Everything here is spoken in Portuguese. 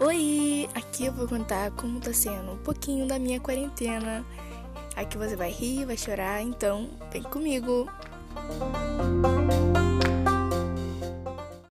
Oi! Aqui eu vou contar como tá sendo um pouquinho da minha quarentena. Aqui você vai rir, vai chorar, então vem comigo! Música